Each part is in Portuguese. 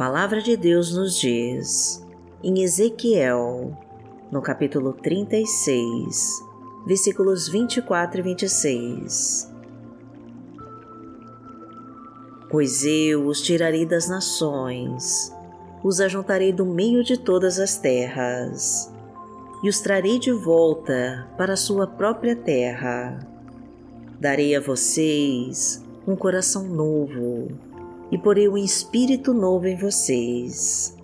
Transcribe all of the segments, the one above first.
palavra de Deus nos diz, em Ezequiel, no capítulo 36, versículos 24 e 26. Pois eu os tirarei das nações, os ajuntarei do meio de todas as terras, e os trarei de volta para a sua própria terra. Darei a vocês um coração novo e porei um espírito novo em vocês.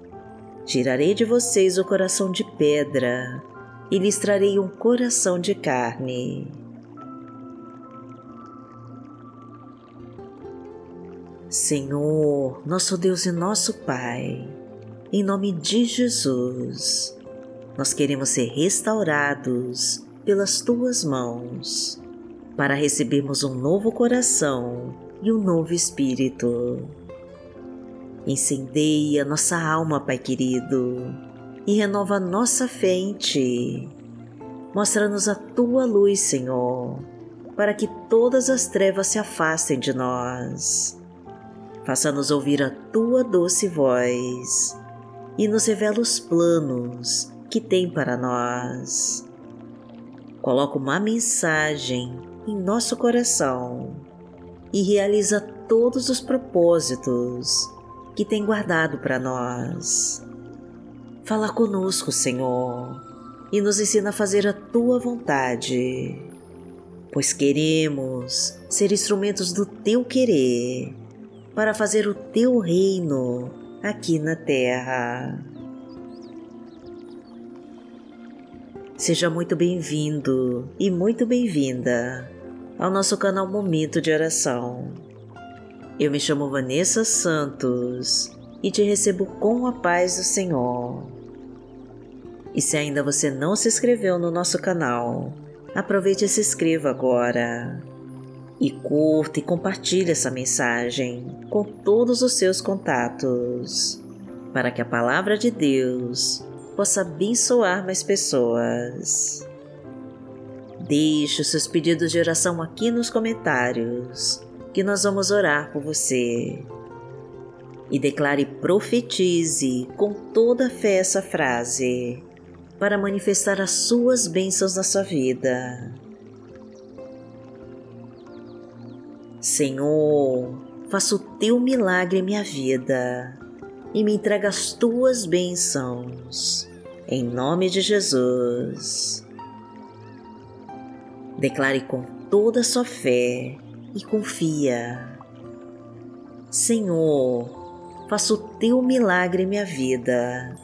Tirarei de vocês o coração de pedra e lhes trarei um coração de carne. Senhor, nosso Deus e nosso Pai, em nome de Jesus, nós queremos ser restaurados pelas tuas mãos para recebermos um novo coração e um novo espírito. Incendeia nossa alma, Pai querido, e renova nossa fé em Ti. Mostra-nos a Tua luz, Senhor, para que todas as trevas se afastem de nós. Faça-nos ouvir a Tua doce voz e nos revela os planos que tem para nós. Coloca uma mensagem em nosso coração e realiza todos os propósitos que tem guardado para nós. Fala conosco, Senhor, e nos ensina a fazer a tua vontade, pois queremos ser instrumentos do teu querer para fazer o teu reino aqui na terra. Seja muito bem-vindo e muito bem-vinda ao nosso canal Momento de Oração. Eu me chamo Vanessa Santos e te recebo com a paz do Senhor. E se ainda você não se inscreveu no nosso canal, aproveite e se inscreva agora. E curta e compartilhe essa mensagem com todos os seus contatos, para que a palavra de Deus possa abençoar mais pessoas. Deixe os seus pedidos de oração aqui nos comentários, que nós vamos orar por você. E declare profetize com toda a fé essa frase, para manifestar as suas bênçãos na sua vida. Senhor, faça o teu milagre em minha vida e me entrega as tuas bênçãos. Em nome de Jesus. Declare com toda a sua fé e confia. Senhor, faça o teu milagre em minha vida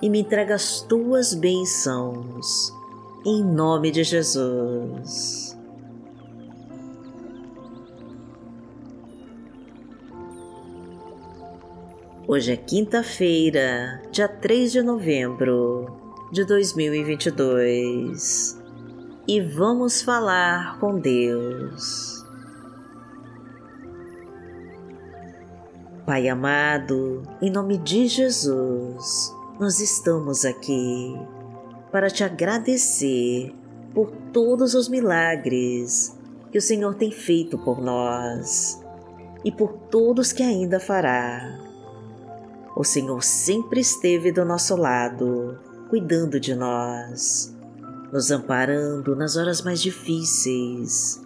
e me entrega as tuas bênçãos. Em nome de Jesus. Hoje é quinta-feira, dia 3 de novembro de 2022 e vamos falar com Deus. Pai amado, em nome de Jesus, nós estamos aqui para te agradecer por todos os milagres que o Senhor tem feito por nós e por todos que ainda fará o Senhor sempre esteve do nosso lado, cuidando de nós, nos amparando nas horas mais difíceis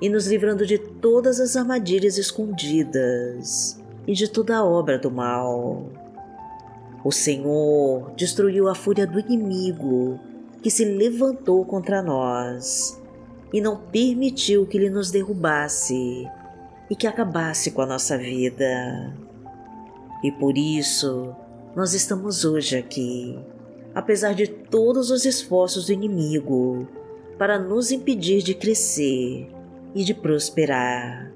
e nos livrando de todas as armadilhas escondidas e de toda a obra do mal. O Senhor destruiu a fúria do inimigo que se levantou contra nós e não permitiu que ele nos derrubasse e que acabasse com a nossa vida. E por isso nós estamos hoje aqui, apesar de todos os esforços do inimigo para nos impedir de crescer e de prosperar.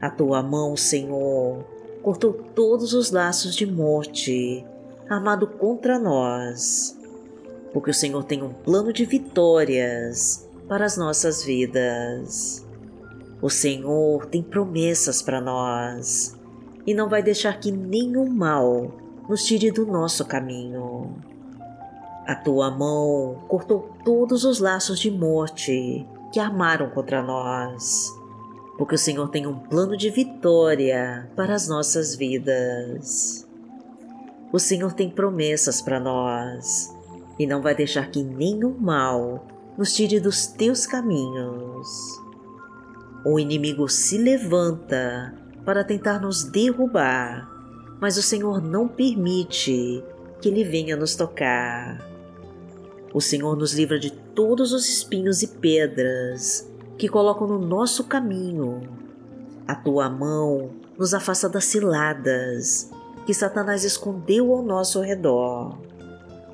A tua mão, Senhor, cortou todos os laços de morte armado contra nós, porque o Senhor tem um plano de vitórias para as nossas vidas. O Senhor tem promessas para nós e não vai deixar que nenhum mal nos tire do nosso caminho. A tua mão cortou todos os laços de morte que armaram contra nós, porque o Senhor tem um plano de vitória para as nossas vidas. o Senhor tem promessas para nós e não vai deixar que nenhum mal nos tire dos teus caminhos. O inimigo se levanta para tentar nos derrubar, mas o Senhor não permite que ele venha nos tocar. O Senhor nos livra de todos os espinhos e pedras que colocam no nosso caminho. A tua mão nos afasta das ciladas que Satanás escondeu ao nosso redor.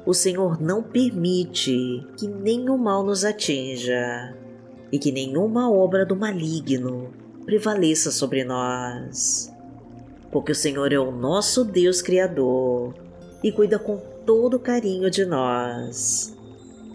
O Senhor não permite que nenhum mal nos atinja e que nenhuma obra do maligno prevaleça sobre nós. Porque o Senhor é o nosso Deus Criador e cuida com todo carinho de nós.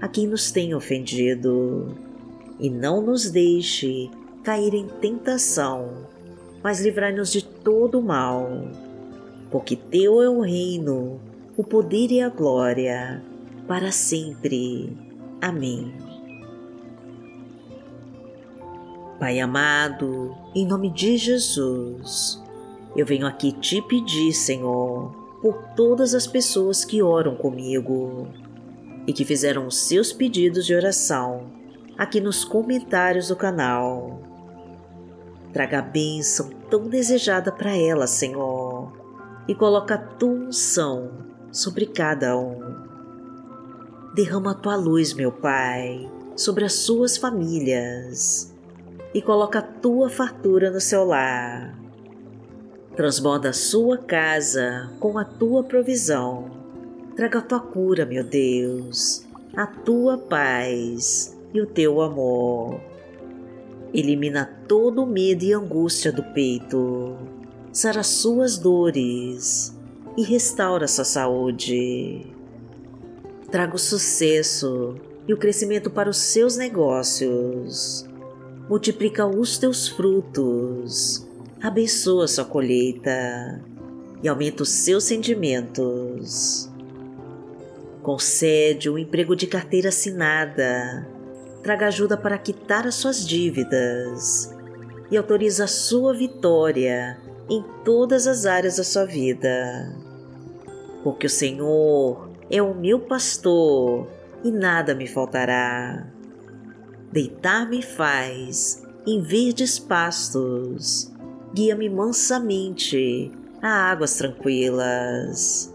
a quem nos tem ofendido. E não nos deixe cair em tentação, mas livrai-nos de todo mal. Porque Teu é o reino, o poder e a glória, para sempre. Amém. Pai amado, em nome de Jesus, eu venho aqui te pedir, Senhor, por todas as pessoas que oram comigo e que fizeram os seus pedidos de oração aqui nos comentários do canal. Traga a bênção tão desejada para elas, Senhor, e coloca a tua unção sobre cada um. Derrama a tua luz, meu Pai, sobre as suas famílias e coloca a tua fartura no seu lar. Transborda a sua casa com a tua provisão. Traga a tua cura, meu Deus, a tua paz e o teu amor. Elimina todo o medo e angústia do peito. Sara suas dores e restaura sua saúde. Traga o sucesso e o crescimento para os seus negócios multiplica os teus frutos, abençoa sua colheita e aumenta os seus sentimentos. Concede um emprego de carteira assinada, traga ajuda para quitar as suas dívidas e autoriza a sua vitória em todas as áreas da sua vida. Porque o Senhor é o meu pastor e nada me faltará Deitar-me faz em verdes pastos, guia-me mansamente a águas tranquilas.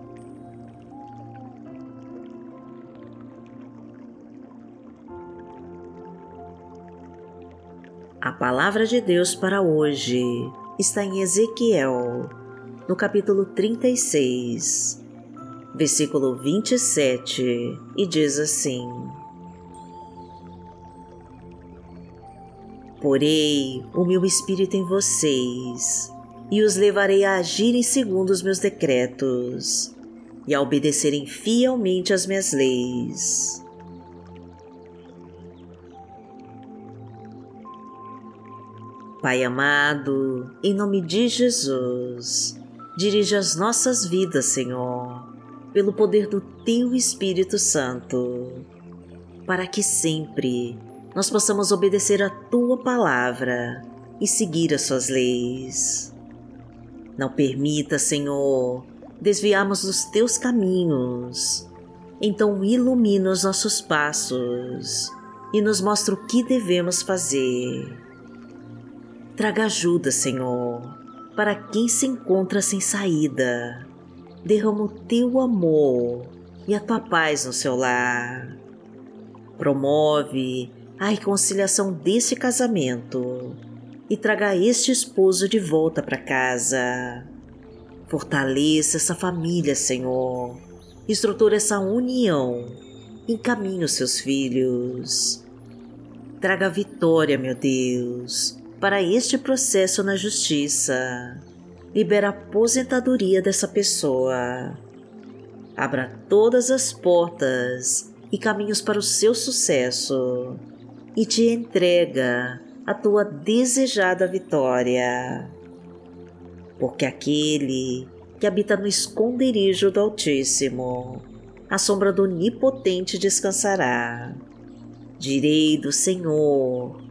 A palavra de Deus para hoje está em Ezequiel, no capítulo 36, versículo 27, e diz assim: Porei o meu espírito em vocês e os levarei a agirem segundo os meus decretos e a obedecerem fielmente às minhas leis Pai amado, em nome de Jesus, dirige as nossas vidas, Senhor, pelo poder do Teu Espírito Santo, para que sempre nós possamos obedecer a Tua palavra e seguir as Suas leis. Não permita, Senhor, desviarmos dos teus caminhos. Então ilumina os nossos passos e nos mostra o que devemos fazer. Traga ajuda, Senhor, para quem se encontra sem saída. Derrama o teu amor e a tua paz no seu lar. Promove a reconciliação desse casamento e traga este esposo de volta para casa. Fortaleça essa família, Senhor. Estrutura essa união. Encaminhe os seus filhos. Traga vitória, meu Deus, para este processo na justiça. Libera a aposentadoria dessa pessoa. Abra todas as portas e caminhos para o seu sucesso e te entrega a tua desejada vitória. Porque aquele que habita no esconderijo do Altíssimo, a sombra do Onipotente descansará. Direi do Senhor,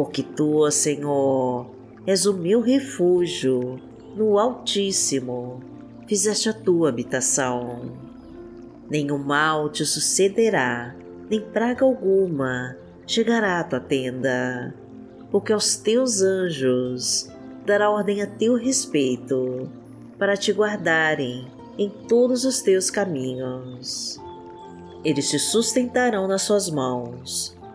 Porque tu, Senhor, és o meu refúgio, no Altíssimo, fizeste a tua habitação. Nenhum mal te sucederá, nem praga alguma chegará à tua tenda, porque aos teus anjos dará ordem a teu respeito, para te guardarem em todos os teus caminhos. Eles te sustentarão nas suas mãos,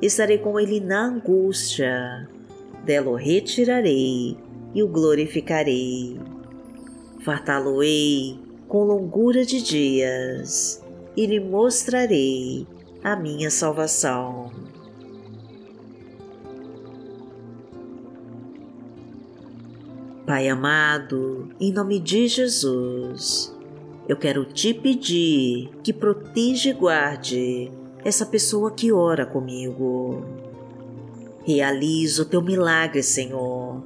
Estarei com ele na angústia. Dela o retirarei e o glorificarei. Fartá-lo-ei com longura de dias e lhe mostrarei a minha salvação. Pai amado, em nome de Jesus, eu quero te pedir que proteja e guarde essa pessoa que ora comigo. Realiza o teu milagre, Senhor,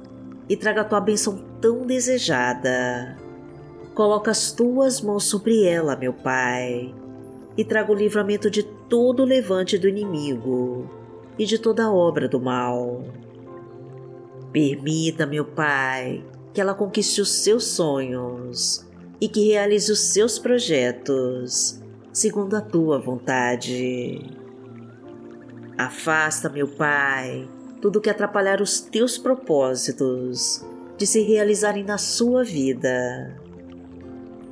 e traga a tua bênção tão desejada. Coloca as tuas mãos sobre ela, meu Pai, e traga o livramento de todo o levante do inimigo e de toda obra do mal. Permita, meu Pai, que ela conquiste os seus sonhos e que realize os seus projetos segundo a tua vontade. Afasta, meu Pai, tudo que atrapalhar os teus propósitos de se realizarem na sua vida.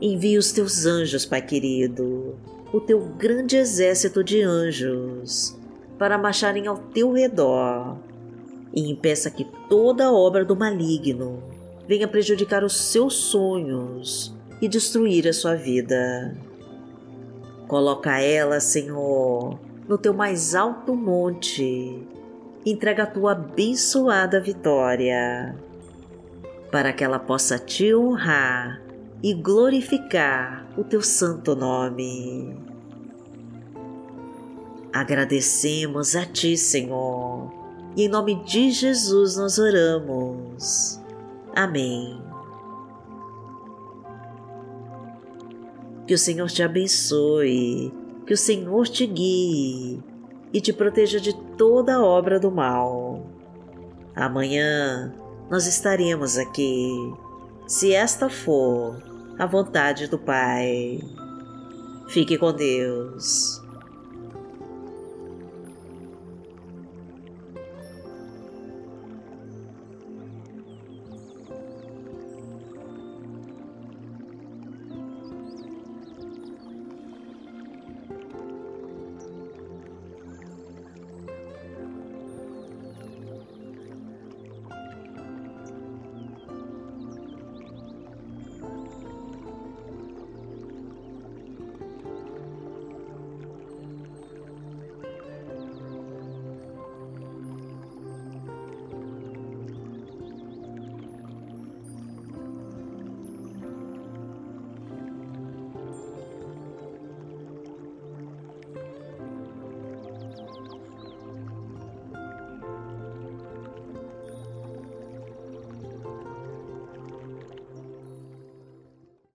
Envia os teus anjos, Pai querido, o teu grande exército de anjos, para marcharem ao teu redor e impeça que toda obra do maligno venha prejudicar os seus sonhos e destruir a sua vida. Coloca ela, Senhor, no teu mais alto monte, entrega a tua abençoada vitória, para que ela possa te honrar e glorificar o teu santo nome. Agradecemos a ti, Senhor, e em nome de Jesus nós oramos. Amém. Que o Senhor te abençoe, que o Senhor te guie e te proteja de toda obra do mal. Amanhã nós estaremos aqui, se esta for a vontade do Pai. Fique com Deus.